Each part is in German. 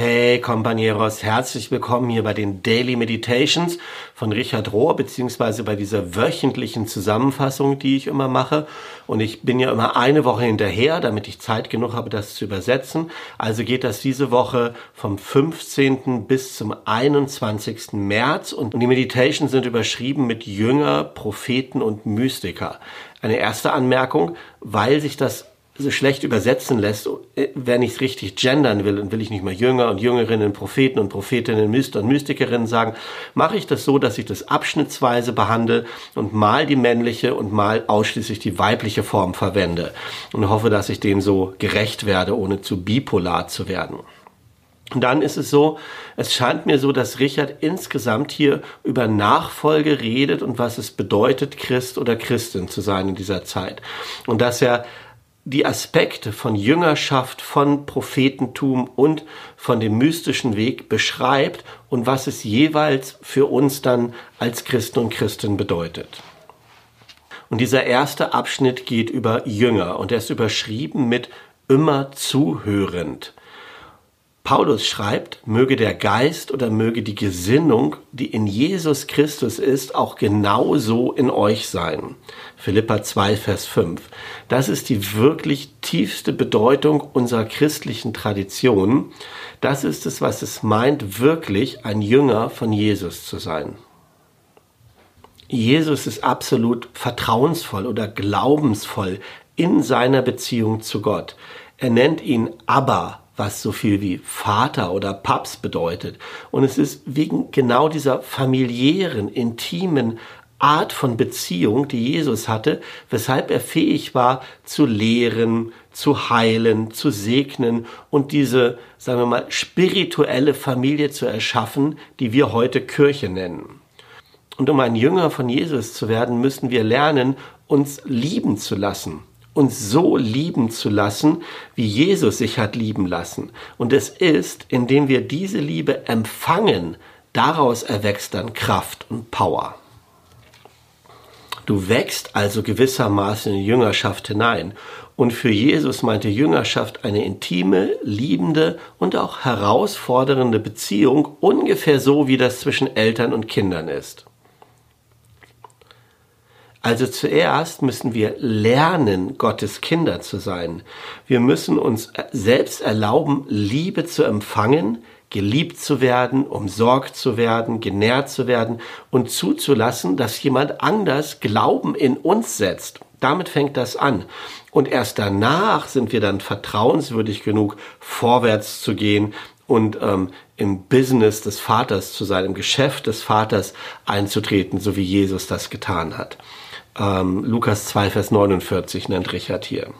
Hey Compañeros, herzlich willkommen hier bei den Daily Meditations von Richard Rohr, beziehungsweise bei dieser wöchentlichen Zusammenfassung, die ich immer mache. Und ich bin ja immer eine Woche hinterher, damit ich Zeit genug habe, das zu übersetzen. Also geht das diese Woche vom 15. bis zum 21. März und die Meditations sind überschrieben mit Jünger, Propheten und Mystiker. Eine erste Anmerkung, weil sich das so schlecht übersetzen lässt, äh, wenn ich es richtig gendern will und will ich nicht mal Jünger und Jüngerinnen, Propheten und Prophetinnen, Myster und Mystikerinnen sagen, mache ich das so, dass ich das abschnittsweise behandle und mal die männliche und mal ausschließlich die weibliche Form verwende und hoffe, dass ich dem so gerecht werde, ohne zu bipolar zu werden. Und dann ist es so, es scheint mir so, dass Richard insgesamt hier über Nachfolge redet und was es bedeutet, Christ oder Christin zu sein in dieser Zeit. Und dass er die Aspekte von Jüngerschaft, von Prophetentum und von dem mystischen Weg beschreibt und was es jeweils für uns dann als Christen und Christen bedeutet. Und dieser erste Abschnitt geht über Jünger und er ist überschrieben mit immer zuhörend. Paulus schreibt, möge der Geist oder möge die Gesinnung, die in Jesus Christus ist, auch genauso in euch sein. Philippa 2, Vers 5. Das ist die wirklich tiefste Bedeutung unserer christlichen Tradition. Das ist es, was es meint, wirklich ein Jünger von Jesus zu sein. Jesus ist absolut vertrauensvoll oder glaubensvoll in seiner Beziehung zu Gott. Er nennt ihn Abba, was so viel wie Vater oder Paps bedeutet. Und es ist wegen genau dieser familiären, intimen Art von Beziehung, die Jesus hatte, weshalb er fähig war zu lehren, zu heilen, zu segnen und diese, sagen wir mal, spirituelle Familie zu erschaffen, die wir heute Kirche nennen. Und um ein Jünger von Jesus zu werden, müssen wir lernen, uns lieben zu lassen uns so lieben zu lassen, wie Jesus sich hat lieben lassen. Und es ist, indem wir diese Liebe empfangen, daraus erwächst dann Kraft und Power. Du wächst also gewissermaßen in die Jüngerschaft hinein. Und für Jesus meinte Jüngerschaft eine intime, liebende und auch herausfordernde Beziehung, ungefähr so wie das zwischen Eltern und Kindern ist. Also zuerst müssen wir lernen, Gottes Kinder zu sein. Wir müssen uns selbst erlauben, Liebe zu empfangen, geliebt zu werden, umsorgt zu werden, genährt zu werden und zuzulassen, dass jemand anders Glauben in uns setzt. Damit fängt das an. Und erst danach sind wir dann vertrauenswürdig genug, vorwärts zu gehen und ähm, im Business des Vaters zu sein, im Geschäft des Vaters einzutreten, so wie Jesus das getan hat. Ähm, Lukas 2, Vers 49 nennt Richard hier.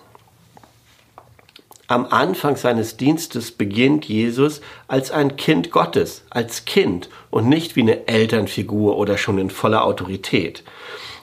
Am Anfang seines Dienstes beginnt Jesus als ein Kind Gottes, als Kind und nicht wie eine Elternfigur oder schon in voller Autorität.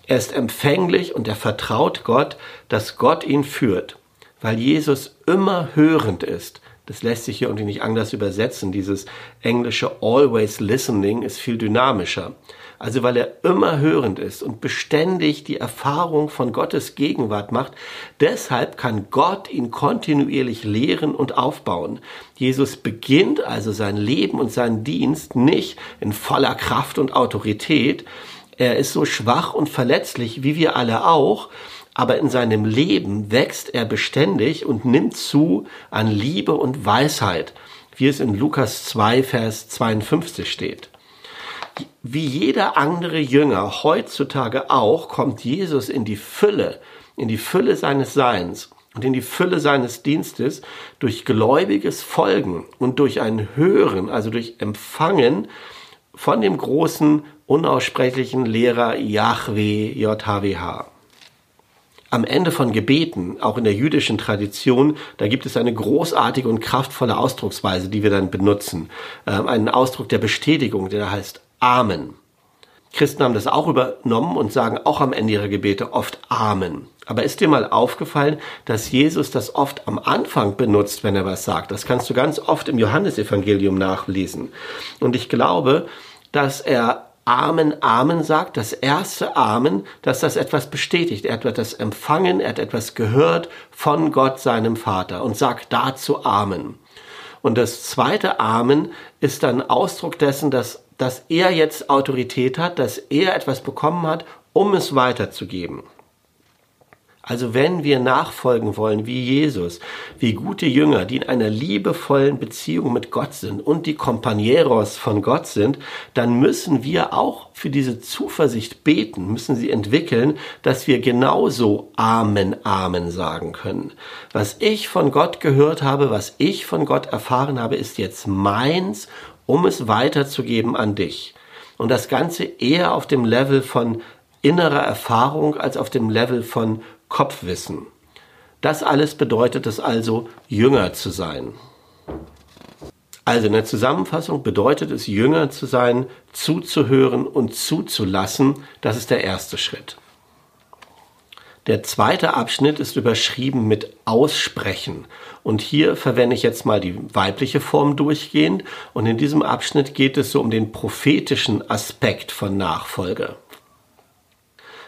Er ist empfänglich und er vertraut Gott, dass Gott ihn führt, weil Jesus immer hörend ist. Das lässt sich hier irgendwie nicht anders übersetzen. Dieses englische always listening ist viel dynamischer. Also weil er immer hörend ist und beständig die Erfahrung von Gottes Gegenwart macht. Deshalb kann Gott ihn kontinuierlich lehren und aufbauen. Jesus beginnt also sein Leben und seinen Dienst nicht in voller Kraft und Autorität. Er ist so schwach und verletzlich, wie wir alle auch, aber in seinem Leben wächst er beständig und nimmt zu an Liebe und Weisheit, wie es in Lukas 2, Vers 52 steht wie jeder andere Jünger heutzutage auch, kommt Jesus in die Fülle, in die Fülle seines Seins und in die Fülle seines Dienstes durch gläubiges Folgen und durch ein Hören, also durch Empfangen von dem großen, unaussprechlichen Lehrer Yahweh, JHWH. Am Ende von Gebeten, auch in der jüdischen Tradition, da gibt es eine großartige und kraftvolle Ausdrucksweise, die wir dann benutzen. Ähm, einen Ausdruck der Bestätigung, der heißt Amen. Christen haben das auch übernommen und sagen auch am Ende ihrer Gebete oft Amen. Aber ist dir mal aufgefallen, dass Jesus das oft am Anfang benutzt, wenn er was sagt? Das kannst du ganz oft im Johannesevangelium nachlesen. Und ich glaube, dass er Amen, Amen sagt, das erste Amen, dass das etwas bestätigt. Er hat etwas empfangen, er hat etwas gehört von Gott, seinem Vater und sagt dazu Amen. Und das zweite Amen ist dann Ausdruck dessen, dass, dass er jetzt Autorität hat, dass er etwas bekommen hat, um es weiterzugeben. Also wenn wir nachfolgen wollen wie Jesus, wie gute Jünger, die in einer liebevollen Beziehung mit Gott sind und die Companeros von Gott sind, dann müssen wir auch für diese Zuversicht beten, müssen sie entwickeln, dass wir genauso Amen, Amen sagen können. Was ich von Gott gehört habe, was ich von Gott erfahren habe, ist jetzt meins, um es weiterzugeben an dich. Und das Ganze eher auf dem Level von innerer Erfahrung als auf dem Level von Kopfwissen. Das alles bedeutet es also, Jünger zu sein. Also in der Zusammenfassung bedeutet es, Jünger zu sein, zuzuhören und zuzulassen. Das ist der erste Schritt. Der zweite Abschnitt ist überschrieben mit Aussprechen. Und hier verwende ich jetzt mal die weibliche Form durchgehend. Und in diesem Abschnitt geht es so um den prophetischen Aspekt von Nachfolge.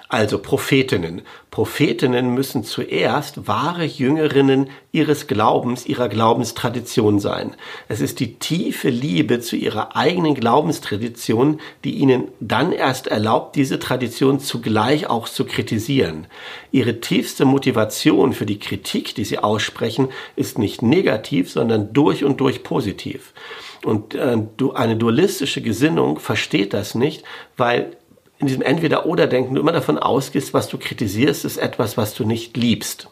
Also Prophetinnen. Prophetinnen müssen zuerst wahre Jüngerinnen ihres Glaubens, ihrer Glaubenstradition sein. Es ist die tiefe Liebe zu ihrer eigenen Glaubenstradition, die ihnen dann erst erlaubt, diese Tradition zugleich auch zu kritisieren. Ihre tiefste Motivation für die Kritik, die sie aussprechen, ist nicht negativ, sondern durch und durch positiv. Und äh, eine dualistische Gesinnung versteht das nicht, weil in diesem Entweder-Oder-Denken immer davon ausgehst, was du kritisierst, ist etwas, was du nicht liebst.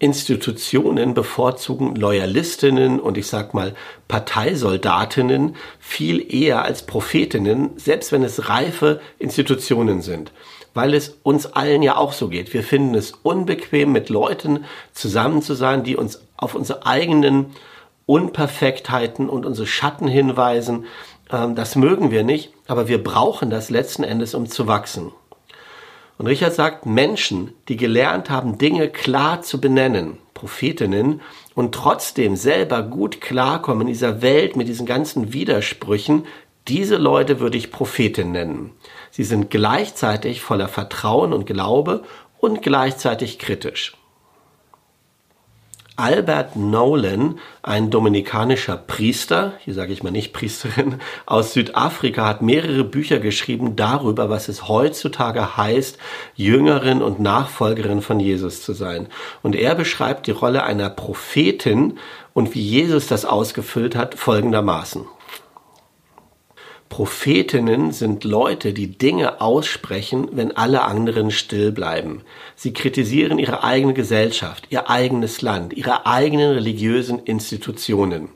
Institutionen bevorzugen Loyalistinnen und ich sag mal Parteisoldatinnen viel eher als Prophetinnen, selbst wenn es reife Institutionen sind. Weil es uns allen ja auch so geht. Wir finden es unbequem, mit Leuten zusammen zu sein, die uns auf unsere eigenen Unperfektheiten und unsere Schatten hinweisen, das mögen wir nicht, aber wir brauchen das letzten Endes, um zu wachsen. Und Richard sagt, Menschen, die gelernt haben, Dinge klar zu benennen, Prophetinnen, und trotzdem selber gut klarkommen in dieser Welt mit diesen ganzen Widersprüchen, diese Leute würde ich Prophetin nennen. Sie sind gleichzeitig voller Vertrauen und Glaube und gleichzeitig kritisch. Albert Nolan, ein dominikanischer Priester, hier sage ich mal nicht Priesterin, aus Südafrika, hat mehrere Bücher geschrieben darüber, was es heutzutage heißt, Jüngerin und Nachfolgerin von Jesus zu sein. Und er beschreibt die Rolle einer Prophetin und wie Jesus das ausgefüllt hat folgendermaßen. Prophetinnen sind Leute, die Dinge aussprechen, wenn alle anderen still bleiben. Sie kritisieren ihre eigene Gesellschaft, ihr eigenes Land, ihre eigenen religiösen Institutionen.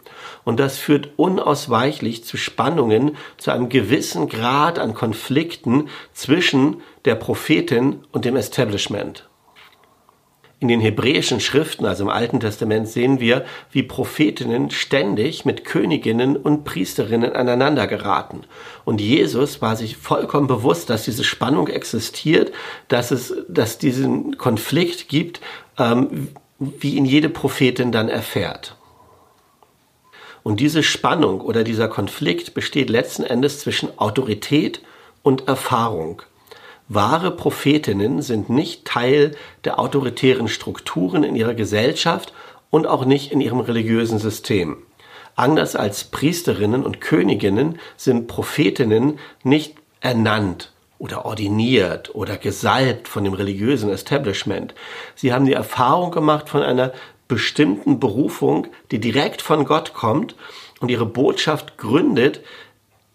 Und das führt unausweichlich zu Spannungen, zu einem gewissen Grad an Konflikten zwischen der Prophetin und dem Establishment. In den hebräischen Schriften, also im Alten Testament, sehen wir, wie Prophetinnen ständig mit Königinnen und Priesterinnen aneinander geraten. Und Jesus war sich vollkommen bewusst, dass diese Spannung existiert, dass es, dass diesen Konflikt gibt, ähm, wie ihn jede Prophetin dann erfährt. Und diese Spannung oder dieser Konflikt besteht letzten Endes zwischen Autorität und Erfahrung. Wahre Prophetinnen sind nicht Teil der autoritären Strukturen in ihrer Gesellschaft und auch nicht in ihrem religiösen System. Anders als Priesterinnen und Königinnen sind Prophetinnen nicht ernannt oder ordiniert oder gesalbt von dem religiösen Establishment. Sie haben die Erfahrung gemacht von einer bestimmten Berufung, die direkt von Gott kommt und ihre Botschaft gründet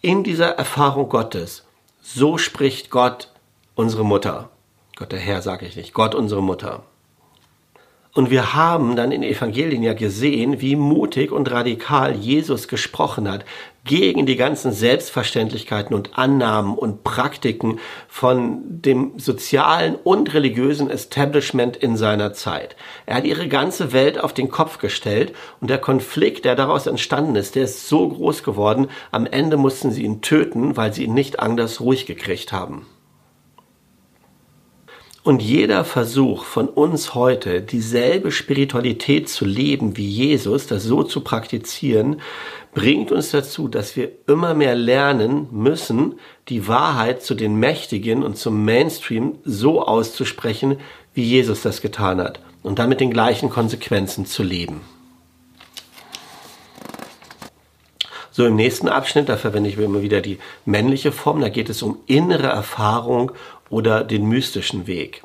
in dieser Erfahrung Gottes. So spricht Gott unsere Mutter. Gott der Herr sage ich nicht, Gott unsere Mutter. Und wir haben dann in Evangelien ja gesehen, wie mutig und radikal Jesus gesprochen hat gegen die ganzen Selbstverständlichkeiten und Annahmen und Praktiken von dem sozialen und religiösen Establishment in seiner Zeit. Er hat ihre ganze Welt auf den Kopf gestellt und der Konflikt, der daraus entstanden ist, der ist so groß geworden, am Ende mussten sie ihn töten, weil sie ihn nicht anders ruhig gekriegt haben. Und jeder Versuch von uns heute, dieselbe Spiritualität zu leben wie Jesus, das so zu praktizieren, bringt uns dazu, dass wir immer mehr lernen müssen, die Wahrheit zu den Mächtigen und zum Mainstream so auszusprechen, wie Jesus das getan hat und damit den gleichen Konsequenzen zu leben. So im nächsten Abschnitt, da verwende ich immer wieder die männliche Form, da geht es um innere Erfahrung oder den mystischen Weg.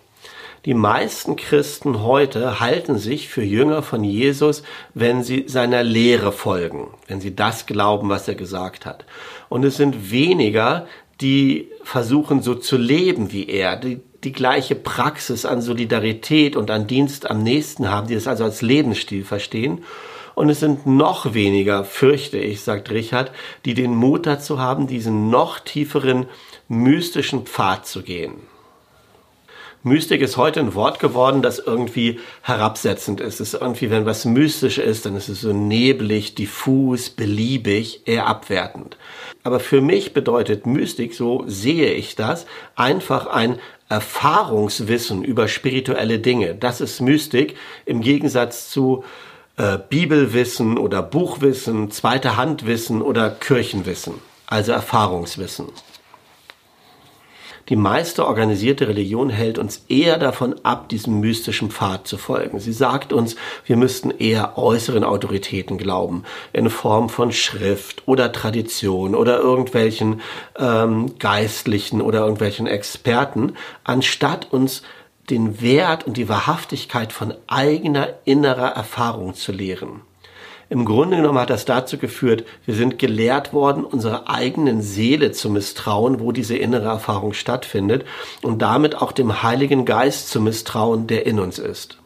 Die meisten Christen heute halten sich für Jünger von Jesus, wenn sie seiner Lehre folgen, wenn sie das glauben, was er gesagt hat. Und es sind weniger, die versuchen so zu leben wie er, die die gleiche Praxis an Solidarität und an Dienst am Nächsten haben, die es also als Lebensstil verstehen. Und es sind noch weniger, fürchte ich, sagt Richard, die den Mut dazu haben, diesen noch tieferen mystischen Pfad zu gehen. Mystik ist heute ein Wort geworden, das irgendwie herabsetzend ist. Es ist irgendwie, wenn was mystisch ist, dann ist es so neblig, diffus, beliebig, eher abwertend. Aber für mich bedeutet Mystik, so sehe ich das, einfach ein Erfahrungswissen über spirituelle Dinge. Das ist Mystik im Gegensatz zu äh, Bibelwissen oder Buchwissen, zweite Handwissen oder Kirchenwissen, also Erfahrungswissen. Die meiste organisierte Religion hält uns eher davon ab, diesem mystischen Pfad zu folgen. Sie sagt uns, wir müssten eher äußeren Autoritäten glauben, in Form von Schrift oder Tradition oder irgendwelchen ähm, Geistlichen oder irgendwelchen Experten, anstatt uns den Wert und die Wahrhaftigkeit von eigener innerer Erfahrung zu lehren. Im Grunde genommen hat das dazu geführt, wir sind gelehrt worden, unserer eigenen Seele zu misstrauen, wo diese innere Erfahrung stattfindet und damit auch dem Heiligen Geist zu misstrauen, der in uns ist.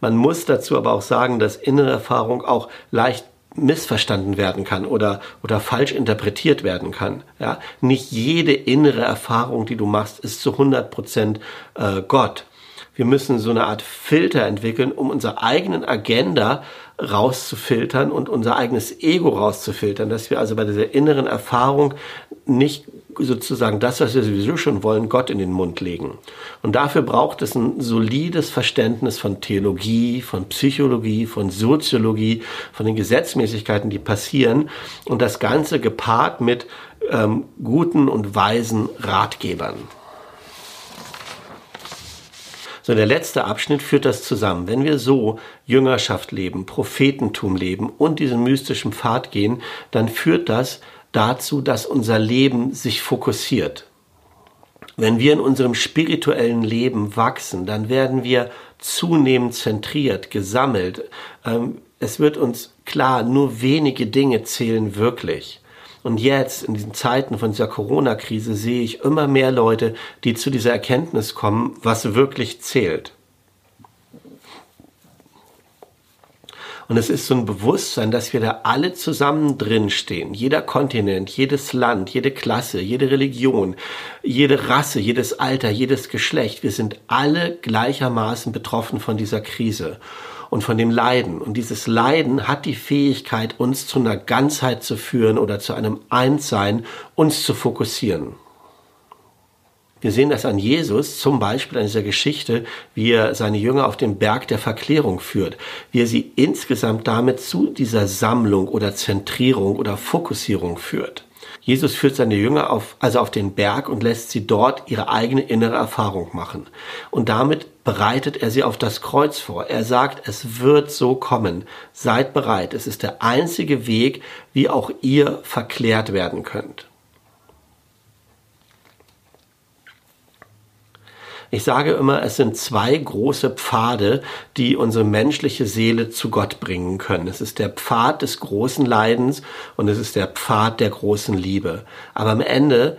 Man muss dazu aber auch sagen, dass innere Erfahrung auch leicht missverstanden werden kann oder, oder falsch interpretiert werden kann. Ja? Nicht jede innere Erfahrung, die du machst, ist zu 100 Prozent äh, Gott. Wir müssen so eine Art Filter entwickeln, um unsere eigenen Agenda rauszufiltern und unser eigenes Ego rauszufiltern, dass wir also bei dieser inneren Erfahrung nicht sozusagen das, was wir sowieso schon wollen, Gott in den Mund legen. Und dafür braucht es ein solides Verständnis von Theologie, von Psychologie, von Soziologie, von den Gesetzmäßigkeiten, die passieren und das Ganze gepaart mit ähm, guten und weisen Ratgebern. So, der letzte Abschnitt führt das zusammen. Wenn wir so Jüngerschaft leben, Prophetentum leben und diesen mystischen Pfad gehen, dann führt das dazu, dass unser Leben sich fokussiert. Wenn wir in unserem spirituellen Leben wachsen, dann werden wir zunehmend zentriert, gesammelt. Ähm, es wird uns klar, nur wenige Dinge zählen wirklich. Und jetzt, in diesen Zeiten von dieser Corona-Krise, sehe ich immer mehr Leute, die zu dieser Erkenntnis kommen, was wirklich zählt. Und es ist so ein Bewusstsein, dass wir da alle zusammen drinstehen. Jeder Kontinent, jedes Land, jede Klasse, jede Religion, jede Rasse, jedes Alter, jedes Geschlecht. Wir sind alle gleichermaßen betroffen von dieser Krise und von dem Leiden. Und dieses Leiden hat die Fähigkeit, uns zu einer Ganzheit zu führen oder zu einem Einssein, uns zu fokussieren. Wir sehen das an Jesus, zum Beispiel an dieser Geschichte, wie er seine Jünger auf den Berg der Verklärung führt, wie er sie insgesamt damit zu dieser Sammlung oder Zentrierung oder Fokussierung führt. Jesus führt seine Jünger auf, also auf den Berg und lässt sie dort ihre eigene innere Erfahrung machen. Und damit bereitet er sie auf das Kreuz vor. Er sagt, es wird so kommen. Seid bereit. Es ist der einzige Weg, wie auch ihr verklärt werden könnt. Ich sage immer, es sind zwei große Pfade, die unsere menschliche Seele zu Gott bringen können. Es ist der Pfad des großen Leidens und es ist der Pfad der großen Liebe. Aber am Ende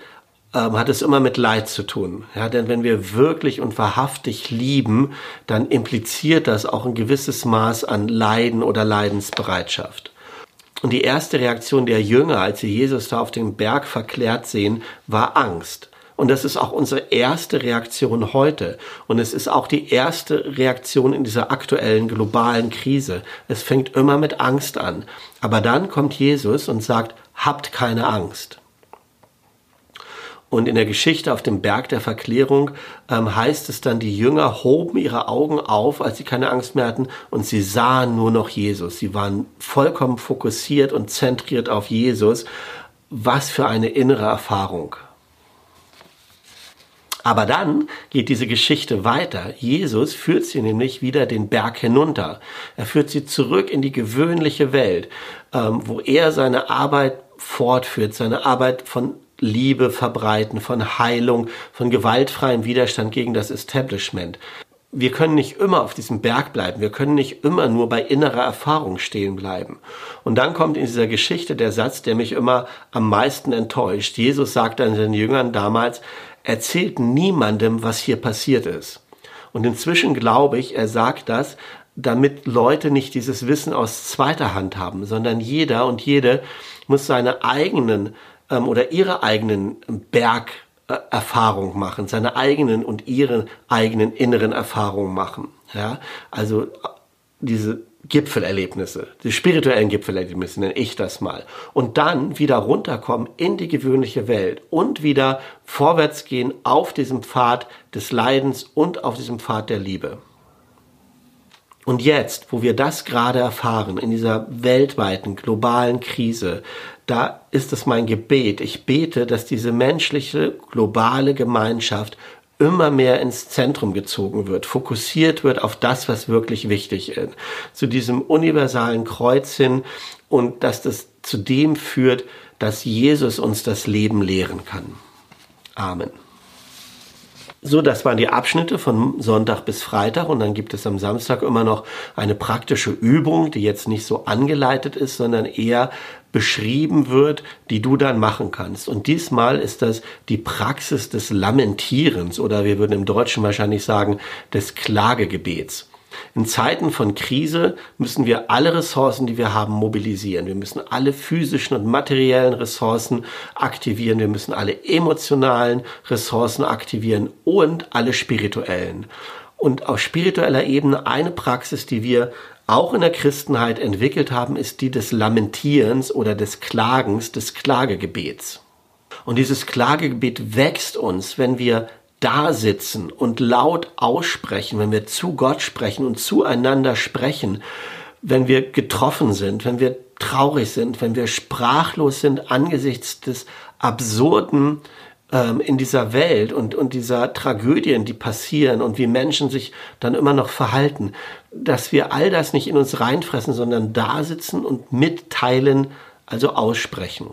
ähm, hat es immer mit Leid zu tun. Ja, denn wenn wir wirklich und wahrhaftig lieben, dann impliziert das auch ein gewisses Maß an Leiden oder Leidensbereitschaft. Und die erste Reaktion der Jünger, als sie Jesus da auf dem Berg verklärt sehen, war Angst. Und das ist auch unsere erste Reaktion heute. Und es ist auch die erste Reaktion in dieser aktuellen globalen Krise. Es fängt immer mit Angst an. Aber dann kommt Jesus und sagt, habt keine Angst. Und in der Geschichte auf dem Berg der Verklärung ähm, heißt es dann, die Jünger hoben ihre Augen auf, als sie keine Angst mehr hatten, und sie sahen nur noch Jesus. Sie waren vollkommen fokussiert und zentriert auf Jesus. Was für eine innere Erfahrung. Aber dann geht diese Geschichte weiter. Jesus führt sie nämlich wieder den Berg hinunter. Er führt sie zurück in die gewöhnliche Welt, ähm, wo er seine Arbeit fortführt, seine Arbeit von Liebe verbreiten, von Heilung, von gewaltfreiem Widerstand gegen das Establishment. Wir können nicht immer auf diesem Berg bleiben. Wir können nicht immer nur bei innerer Erfahrung stehen bleiben. Und dann kommt in dieser Geschichte der Satz, der mich immer am meisten enttäuscht. Jesus sagt an seinen Jüngern damals, erzählt niemandem, was hier passiert ist. Und inzwischen glaube ich, er sagt das, damit Leute nicht dieses Wissen aus zweiter Hand haben, sondern jeder und jede muss seine eigenen ähm, oder ihre eigenen Bergerfahrungen machen, seine eigenen und ihre eigenen inneren Erfahrungen machen. Ja, also diese Gipfelerlebnisse, die spirituellen Gipfelerlebnisse nenne ich das mal. Und dann wieder runterkommen in die gewöhnliche Welt und wieder vorwärts gehen auf diesem Pfad des Leidens und auf diesem Pfad der Liebe. Und jetzt, wo wir das gerade erfahren, in dieser weltweiten, globalen Krise, da ist es mein Gebet. Ich bete, dass diese menschliche, globale Gemeinschaft immer mehr ins Zentrum gezogen wird, fokussiert wird auf das, was wirklich wichtig ist, zu diesem universalen Kreuz hin und dass das zu dem führt, dass Jesus uns das Leben lehren kann. Amen. So, das waren die Abschnitte von Sonntag bis Freitag und dann gibt es am Samstag immer noch eine praktische Übung, die jetzt nicht so angeleitet ist, sondern eher beschrieben wird, die du dann machen kannst. Und diesmal ist das die Praxis des Lamentierens oder wir würden im Deutschen wahrscheinlich sagen des Klagegebets. In Zeiten von Krise müssen wir alle Ressourcen, die wir haben, mobilisieren. Wir müssen alle physischen und materiellen Ressourcen aktivieren. Wir müssen alle emotionalen Ressourcen aktivieren und alle spirituellen. Und auf spiritueller Ebene eine Praxis, die wir auch in der Christenheit entwickelt haben, ist die des Lamentierens oder des Klagens, des Klagegebets. Und dieses Klagegebet wächst uns, wenn wir da sitzen und laut aussprechen, wenn wir zu Gott sprechen und zueinander sprechen, wenn wir getroffen sind, wenn wir traurig sind, wenn wir sprachlos sind angesichts des Absurden ähm, in dieser Welt und, und dieser Tragödien, die passieren und wie Menschen sich dann immer noch verhalten, dass wir all das nicht in uns reinfressen, sondern da sitzen und mitteilen, also aussprechen.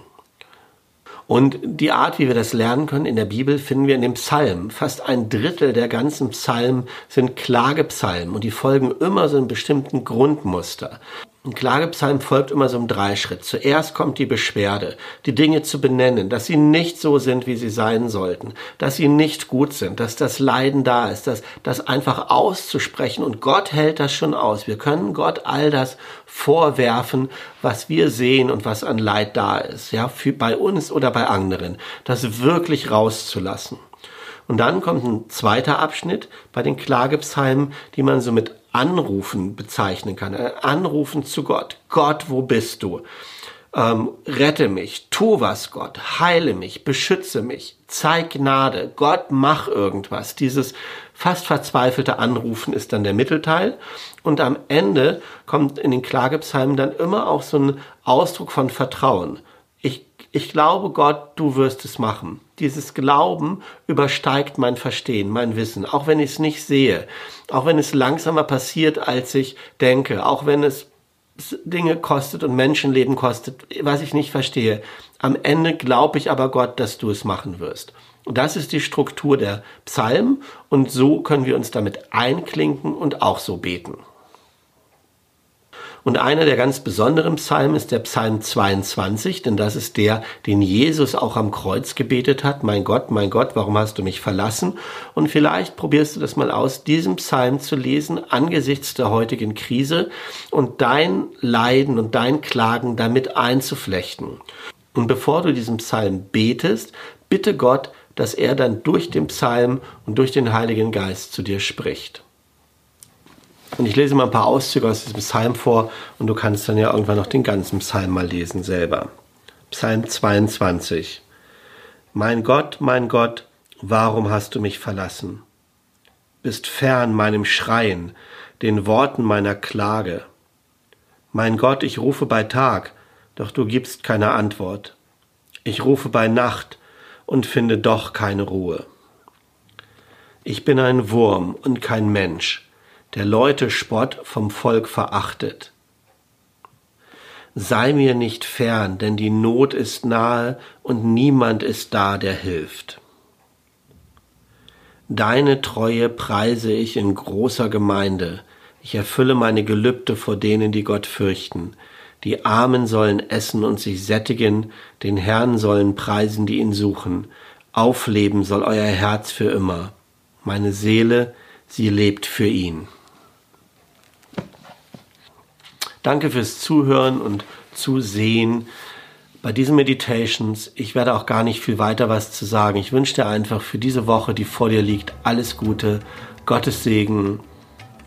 Und die Art, wie wir das lernen können in der Bibel, finden wir in dem Psalm. Fast ein Drittel der ganzen Psalmen sind Klagepsalmen und die folgen immer so einem bestimmten Grundmuster. Ein Klagepsalm folgt immer so einem Dreischritt. Zuerst kommt die Beschwerde, die Dinge zu benennen, dass sie nicht so sind, wie sie sein sollten, dass sie nicht gut sind, dass das Leiden da ist, dass das einfach auszusprechen und Gott hält das schon aus. Wir können Gott all das vorwerfen, was wir sehen und was an Leid da ist, ja, für, bei uns oder bei anderen, das wirklich rauszulassen. Und dann kommt ein zweiter Abschnitt bei den Klagepsalmen, die man so mit Anrufen bezeichnen kann. Äh, Anrufen zu Gott. Gott, wo bist du? Ähm, rette mich, tu was, Gott, heile mich, beschütze mich, zeig Gnade, Gott, mach irgendwas. Dieses fast verzweifelte Anrufen ist dann der Mittelteil. Und am Ende kommt in den Klagepsalmen dann immer auch so ein Ausdruck von Vertrauen. Ich, glaube, Gott, du wirst es machen. Dieses Glauben übersteigt mein Verstehen, mein Wissen, auch wenn ich es nicht sehe, auch wenn es langsamer passiert, als ich denke, auch wenn es Dinge kostet und Menschenleben kostet, was ich nicht verstehe. Am Ende glaube ich aber Gott, dass du es machen wirst. Das ist die Struktur der Psalmen und so können wir uns damit einklinken und auch so beten. Und einer der ganz besonderen Psalmen ist der Psalm 22, denn das ist der, den Jesus auch am Kreuz gebetet hat. Mein Gott, mein Gott, warum hast du mich verlassen? Und vielleicht probierst du das mal aus, diesen Psalm zu lesen angesichts der heutigen Krise und dein Leiden und dein Klagen damit einzuflechten. Und bevor du diesen Psalm betest, bitte Gott, dass er dann durch den Psalm und durch den Heiligen Geist zu dir spricht. Und ich lese mal ein paar Auszüge aus diesem Psalm vor und du kannst dann ja irgendwann noch den ganzen Psalm mal lesen selber. Psalm 22. Mein Gott, mein Gott, warum hast du mich verlassen? Bist fern meinem Schreien, den Worten meiner Klage. Mein Gott, ich rufe bei Tag, doch du gibst keine Antwort. Ich rufe bei Nacht und finde doch keine Ruhe. Ich bin ein Wurm und kein Mensch, der Leute Spott vom Volk verachtet. Sei mir nicht fern, denn die Not ist nahe und niemand ist da, der hilft. Deine Treue preise ich in großer Gemeinde. Ich erfülle meine Gelübde vor denen, die Gott fürchten. Die Armen sollen essen und sich sättigen, den Herrn sollen preisen, die ihn suchen. Aufleben soll euer Herz für immer. Meine Seele, sie lebt für ihn. Danke fürs Zuhören und Zusehen bei diesen Meditations. Ich werde auch gar nicht viel weiter was zu sagen. Ich wünsche dir einfach für diese Woche, die vor dir liegt, alles Gute, Gottes Segen,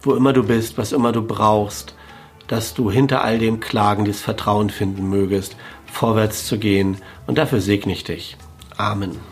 wo immer du bist, was immer du brauchst, dass du hinter all dem Klagen das Vertrauen finden mögest, vorwärts zu gehen. Und dafür segne ich dich. Amen.